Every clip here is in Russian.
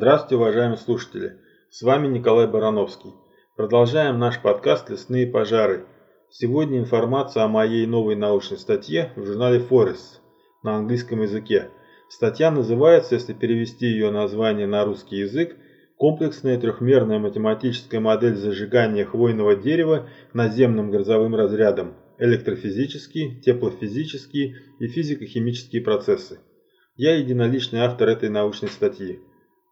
Здравствуйте, уважаемые слушатели! С вами Николай Барановский. Продолжаем наш подкаст «Лесные пожары». Сегодня информация о моей новой научной статье в журнале Forests на английском языке. Статья называется, если перевести ее название на русский язык, «Комплексная трехмерная математическая модель зажигания хвойного дерева наземным грозовым разрядом. Электрофизические, теплофизические и физико-химические процессы». Я единоличный автор этой научной статьи.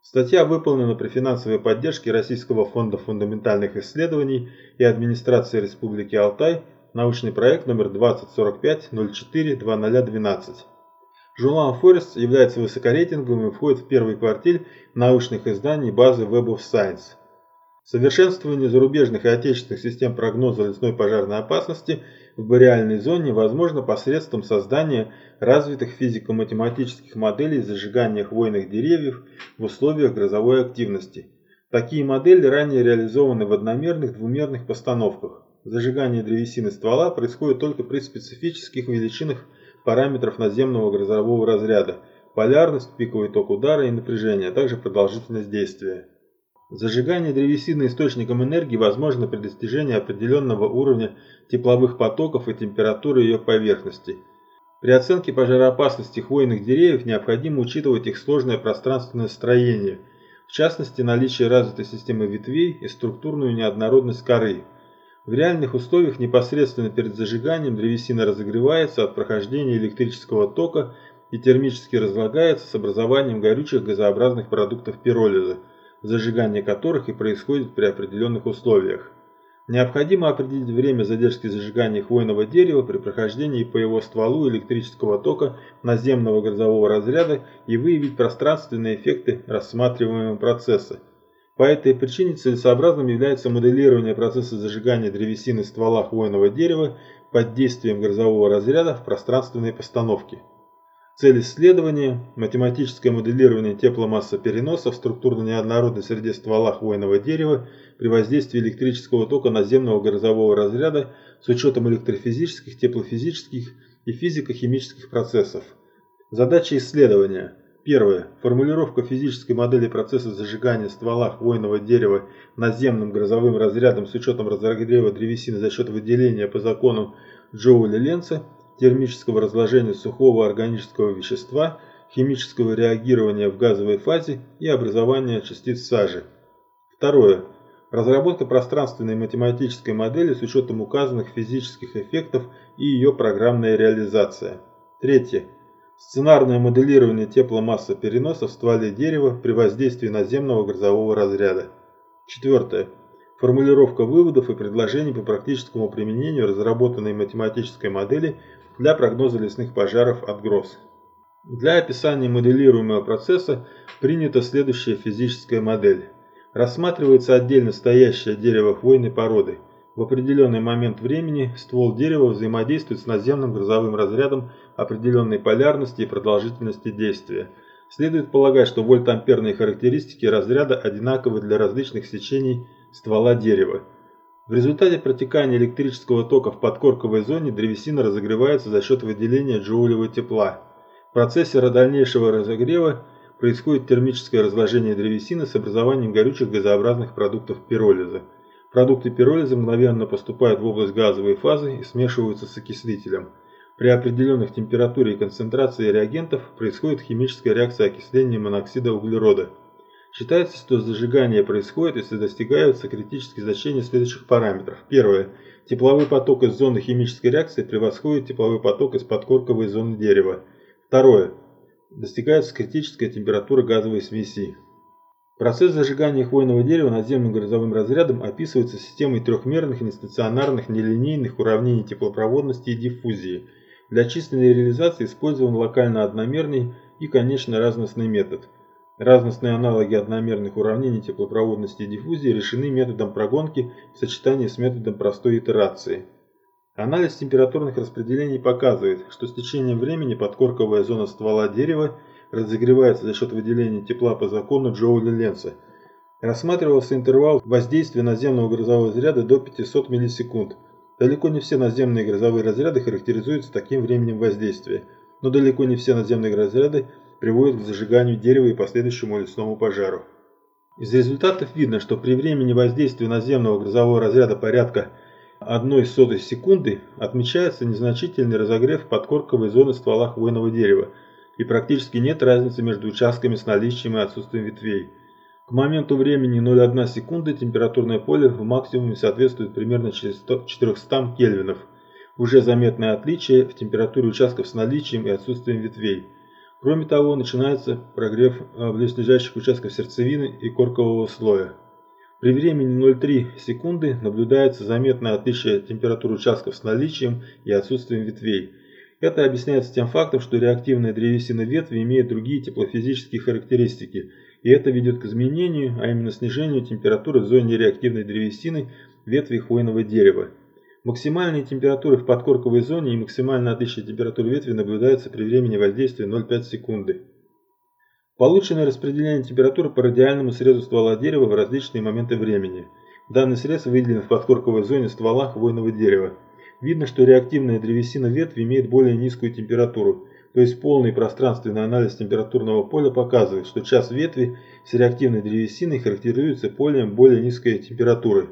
Статья выполнена при финансовой поддержке Российского фонда фундаментальных исследований и администрации Республики Алтай, научный проект номер 2045-04-2012. Журнал Forest является высокорейтинговым и входит в первый квартиль научных изданий базы Web of Science. Совершенствование зарубежных и отечественных систем прогноза лесной пожарной опасности в бореальной зоне возможно посредством создания развитых физико-математических моделей зажигания хвойных деревьев в условиях грозовой активности. Такие модели ранее реализованы в одномерных двумерных постановках. Зажигание древесины ствола происходит только при специфических величинах параметров наземного грозового разряда – полярность, пиковый ток удара и напряжение, а также продолжительность действия. Зажигание древесины источником энергии возможно при достижении определенного уровня тепловых потоков и температуры ее поверхности. При оценке пожароопасности хвойных деревьев необходимо учитывать их сложное пространственное строение, в частности наличие развитой системы ветвей и структурную неоднородность коры. В реальных условиях непосредственно перед зажиганием древесина разогревается от прохождения электрического тока и термически разлагается с образованием горючих газообразных продуктов пиролиза – зажигание которых и происходит при определенных условиях. Необходимо определить время задержки зажигания хвойного дерева при прохождении по его стволу электрического тока наземного грозового разряда и выявить пространственные эффекты рассматриваемого процесса. По этой причине целесообразным является моделирование процесса зажигания древесины ствола хвойного дерева под действием грозового разряда в пространственной постановке. Цель исследования – математическое моделирование тепломассопереноса в структурно-неоднородной среде ствола хвойного дерева при воздействии электрического тока наземного грозового разряда с учетом электрофизических, теплофизических и физико-химических процессов. Задача исследования. Первое. Формулировка физической модели процесса зажигания ствола хвойного дерева наземным грозовым разрядом с учетом разогрева древесины за счет выделения по закону Джоуля-Ленца – термического разложения сухого органического вещества, химического реагирования в газовой фазе и образования частиц сажи. Второе. Разработка пространственной математической модели с учетом указанных физических эффектов и ее программная реализация. Третье. Сценарное моделирование тепломассы переноса в стволе дерева при воздействии наземного грозового разряда. Четвертое. Формулировка выводов и предложений по практическому применению разработанной математической модели для прогноза лесных пожаров от гроз. Для описания моделируемого процесса принята следующая физическая модель. Рассматривается отдельно стоящее дерево хвойной породы. В определенный момент времени ствол дерева взаимодействует с наземным грозовым разрядом определенной полярности и продолжительности действия. Следует полагать, что вольтамперные характеристики разряда одинаковы для различных сечений ствола дерева. В результате протекания электрического тока в подкорковой зоне древесина разогревается за счет выделения джоулевого тепла. В процессе дальнейшего разогрева происходит термическое разложение древесины с образованием горючих газообразных продуктов пиролиза. Продукты пиролиза мгновенно поступают в область газовой фазы и смешиваются с окислителем. При определенных температуре и концентрации реагентов происходит химическая реакция окисления моноксида углерода – Считается, что зажигание происходит, если достигаются критические значения следующих параметров. Первое. Тепловой поток из зоны химической реакции превосходит тепловой поток из подкорковой зоны дерева. Второе. Достигается критическая температура газовой смеси. Процесс зажигания хвойного дерева наземным грозовым разрядом описывается системой трехмерных нестационарных нелинейных уравнений теплопроводности и диффузии. Для численной реализации использован локально одномерный и конечно разностный метод – Разностные аналоги одномерных уравнений теплопроводности и диффузии решены методом прогонки в сочетании с методом простой итерации. Анализ температурных распределений показывает, что с течением времени подкорковая зона ствола дерева разогревается за счет выделения тепла по закону Джоуля-Ленца. Рассматривался интервал воздействия наземного грозового разряда до 500 миллисекунд. Далеко не все наземные грозовые разряды характеризуются таким временем воздействия, но далеко не все наземные разряды приводит к зажиганию дерева и последующему лесному пожару. Из результатов видно, что при времени воздействия наземного грозового разряда порядка 1 сотой секунды отмечается незначительный разогрев подкорковой зоны ствола хвойного дерева и практически нет разницы между участками с наличием и отсутствием ветвей. К моменту времени 0,1 секунды температурное поле в максимуме соответствует примерно 400 кельвинов. Уже заметное отличие в температуре участков с наличием и отсутствием ветвей. Кроме того, начинается прогрев э, близлежащих участков сердцевины и коркового слоя. При времени 0,3 секунды наблюдается заметное отличие температуры участков с наличием и отсутствием ветвей. Это объясняется тем фактом, что реактивная древесина ветви имеет другие теплофизические характеристики – и это ведет к изменению, а именно снижению температуры в зоне реактивной древесины ветви хвойного дерева. Максимальные температуры в подкорковой зоне и максимальное отличие температуры ветви наблюдается при времени воздействия 0,5 секунды. Полученное распределение температуры по радиальному срезу ствола дерева в различные моменты времени. Данный срез выделен в подкорковой зоне ствола хвойного дерева. Видно, что реактивная древесина ветви имеет более низкую температуру – то есть полный пространственный анализ температурного поля показывает, что час ветви с реактивной древесиной характеризуется полем более низкой температуры.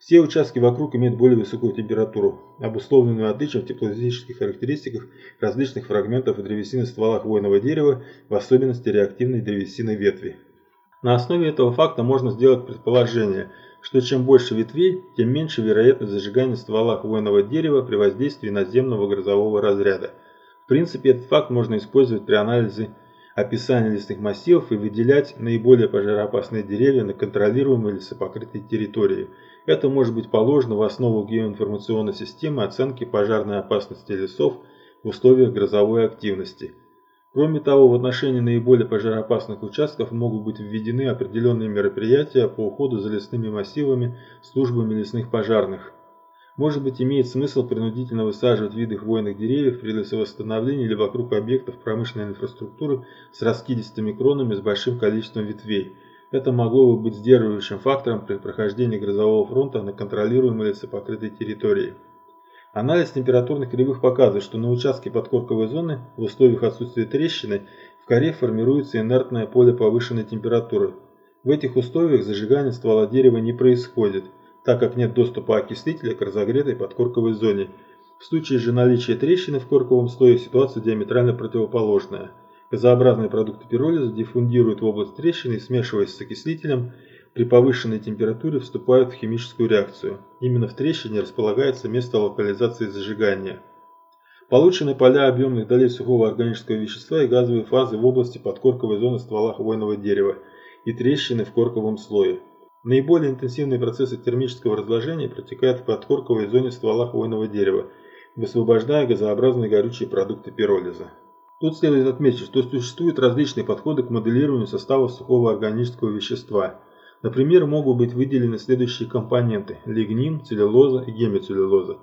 Все участки вокруг имеют более высокую температуру, обусловленную отличием в теплофизических характеристиках различных фрагментов древесины ствола хвойного дерева, в особенности реактивной древесины ветви. На основе этого факта можно сделать предположение, что чем больше ветвей, тем меньше вероятность зажигания ствола хвойного дерева при воздействии наземного грозового разряда – принципе, этот факт можно использовать при анализе описания лесных массивов и выделять наиболее пожароопасные деревья на контролируемой лесопокрытой территории. Это может быть положено в основу геоинформационной системы оценки пожарной опасности лесов в условиях грозовой активности. Кроме того, в отношении наиболее пожароопасных участков могут быть введены определенные мероприятия по уходу за лесными массивами службами лесных пожарных – может быть, имеет смысл принудительно высаживать виды хвойных деревьев при лесовосстановлении или вокруг объектов промышленной инфраструктуры с раскидистыми кронами с большим количеством ветвей. Это могло бы быть сдерживающим фактором при прохождении грозового фронта на контролируемой лесопокрытой территории. Анализ температурных кривых показывает, что на участке подкорковой зоны в условиях отсутствия трещины в коре формируется инертное поле повышенной температуры. В этих условиях зажигание ствола дерева не происходит – так как нет доступа окислителя к разогретой подкорковой зоне. В случае же наличия трещины в корковом слое ситуация диаметрально противоположная. Газообразные продукты пиролиза диффундируют в область трещины и, смешиваясь с окислителем, при повышенной температуре вступают в химическую реакцию. Именно в трещине располагается место локализации зажигания. Получены поля объемных долей сухого органического вещества и газовые фазы в области подкорковой зоны ствола хвойного дерева и трещины в корковом слое. Наиболее интенсивные процессы термического разложения протекают в подкорковой зоне ствола хвойного дерева, высвобождая газообразные горючие продукты пиролиза. Тут следует отметить, что существуют различные подходы к моделированию состава сухого органического вещества. Например, могут быть выделены следующие компоненты – лигнин, целлюлоза и гемицеллюлоза.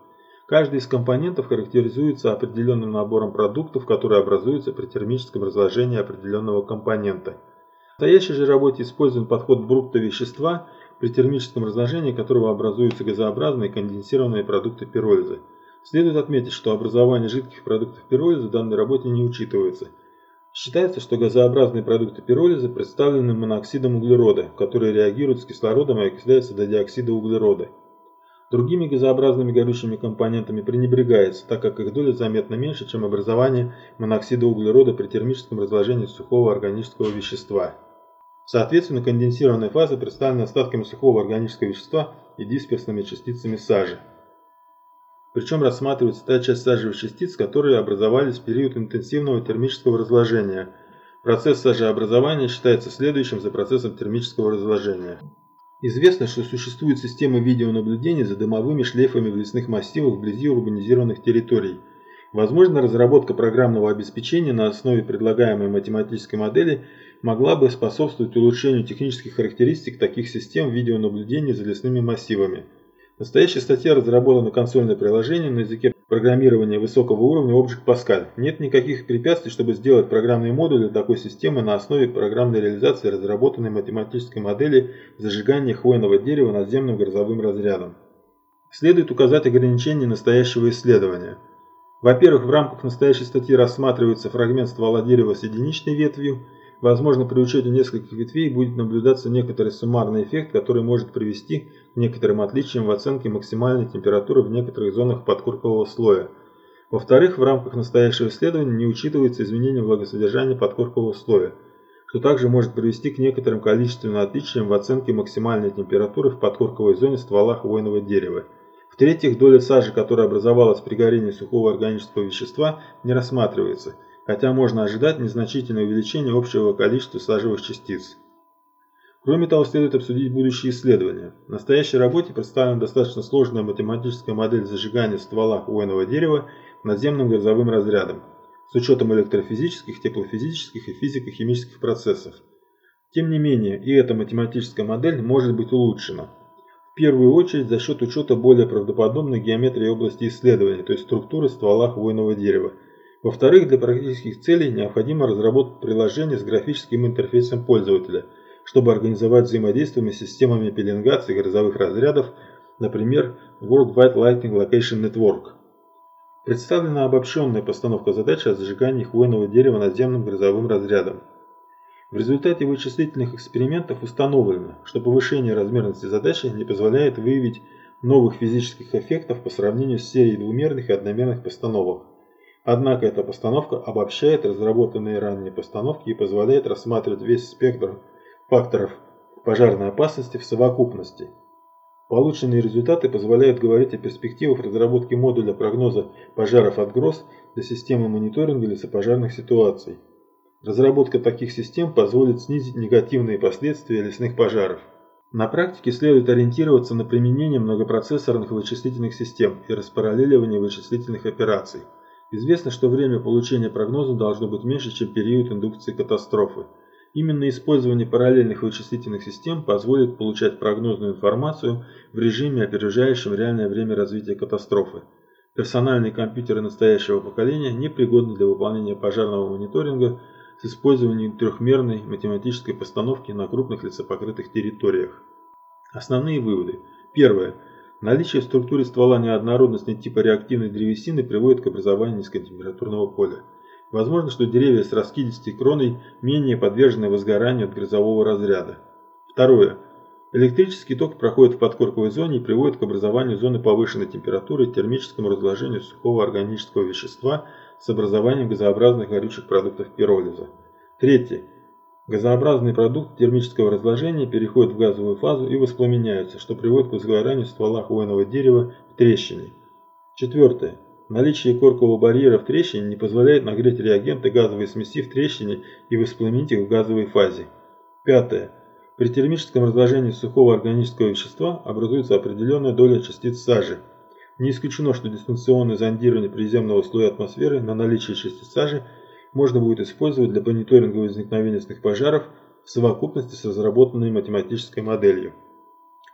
Каждый из компонентов характеризуется определенным набором продуктов, которые образуются при термическом разложении определенного компонента – в настоящей же работе используем подход брутто вещества, при термическом разложении которого образуются газообразные конденсированные продукты пиролиза. Следует отметить, что образование жидких продуктов пиролиза в данной работе не учитывается. Считается, что газообразные продукты пиролиза представлены моноксидом углерода, который реагирует с кислородом и окисляется до диоксида углерода. Другими газообразными горючими компонентами пренебрегается, так как их доля заметно меньше, чем образование моноксида углерода при термическом разложении сухого органического вещества. Соответственно, конденсированная фаза представлена остатками сухого органического вещества и дисперсными частицами сажи. Причем рассматривается та часть сажевых частиц, которые образовались в период интенсивного термического разложения. Процесс сажеобразования считается следующим за процессом термического разложения. Известно, что существует система видеонаблюдения за дымовыми шлейфами в лесных массивах вблизи урбанизированных территорий. Возможно, разработка программного обеспечения на основе предлагаемой математической модели могла бы способствовать улучшению технических характеристик таких систем видеонаблюдения за лесными массивами. Настоящая статья разработана консольное приложение на языке программирования высокого уровня Object Pascal. Нет никаких препятствий, чтобы сделать программные модули такой системы на основе программной реализации разработанной математической модели зажигания хвойного дерева наземным грозовым разрядом. Следует указать ограничения настоящего исследования. Во-первых, в рамках настоящей статьи рассматривается фрагмент ствола дерева с единичной ветвью, Возможно, при учете нескольких ветвей будет наблюдаться некоторый суммарный эффект, который может привести к некоторым отличиям в оценке максимальной температуры в некоторых зонах подкоркового слоя. Во-вторых, в рамках настоящего исследования не учитывается изменение влагосодержания подкоркового слоя, что также может привести к некоторым количественным отличиям в оценке максимальной температуры в подкорковой зоне ствола хвойного дерева. В-третьих, доля сажи, которая образовалась при горении сухого органического вещества, не рассматривается – хотя можно ожидать незначительное увеличение общего количества сажевых частиц. Кроме того, следует обсудить будущие исследования. В настоящей работе представлена достаточно сложная математическая модель зажигания ствола хвойного дерева наземным газовым разрядом с учетом электрофизических, теплофизических и физико-химических процессов. Тем не менее, и эта математическая модель может быть улучшена. В первую очередь за счет учета более правдоподобной геометрии области исследования, то есть структуры ствола хвойного дерева – во-вторых, для практических целей необходимо разработать приложение с графическим интерфейсом пользователя, чтобы организовать взаимодействие с системами пеленгации грозовых разрядов, например, World Wide Lighting Location Network. Представлена обобщенная постановка задачи о зажигании хвойного дерева наземным грозовым разрядом. В результате вычислительных экспериментов установлено, что повышение размерности задачи не позволяет выявить новых физических эффектов по сравнению с серией двумерных и одномерных постановок. Однако эта постановка обобщает разработанные ранее постановки и позволяет рассматривать весь спектр факторов пожарной опасности в совокупности. Полученные результаты позволяют говорить о перспективах разработки модуля прогноза пожаров от гроз для системы мониторинга лесопожарных ситуаций. Разработка таких систем позволит снизить негативные последствия лесных пожаров. На практике следует ориентироваться на применение многопроцессорных вычислительных систем и распараллеливание вычислительных операций. Известно, что время получения прогноза должно быть меньше, чем период индукции катастрофы. Именно использование параллельных вычислительных систем позволит получать прогнозную информацию в режиме, опережающем реальное время развития катастрофы. Персональные компьютеры настоящего поколения непригодны для выполнения пожарного мониторинга с использованием трехмерной математической постановки на крупных лесопокрытых территориях. Основные выводы. Первое. Наличие в структуре ствола неоднородности типа реактивной древесины приводит к образованию низкотемпературного поля. Возможно, что деревья с раскидистой кроной менее подвержены возгоранию от грозового разряда. Второе. Электрический ток проходит в подкорковой зоне и приводит к образованию зоны повышенной температуры и термическому разложению сухого органического вещества с образованием газообразных горючих продуктов пиролиза. Третье. Газообразный продукт термического разложения переходит в газовую фазу и воспламеняется, что приводит к возгоранию ствола хвойного дерева в трещине. Четвертое. Наличие коркового барьера в трещине не позволяет нагреть реагенты газовой смеси в трещине и воспламенить их в газовой фазе. Пятое. При термическом разложении сухого органического вещества образуется определенная доля частиц сажи. Не исключено, что дистанционное зондирование приземного слоя атмосферы на наличие частиц сажи – можно будет использовать для мониторинга возникновения лесных пожаров в совокупности с разработанной математической моделью.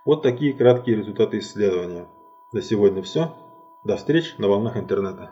Вот такие краткие результаты исследования. На сегодня все. До встречи на волнах интернета.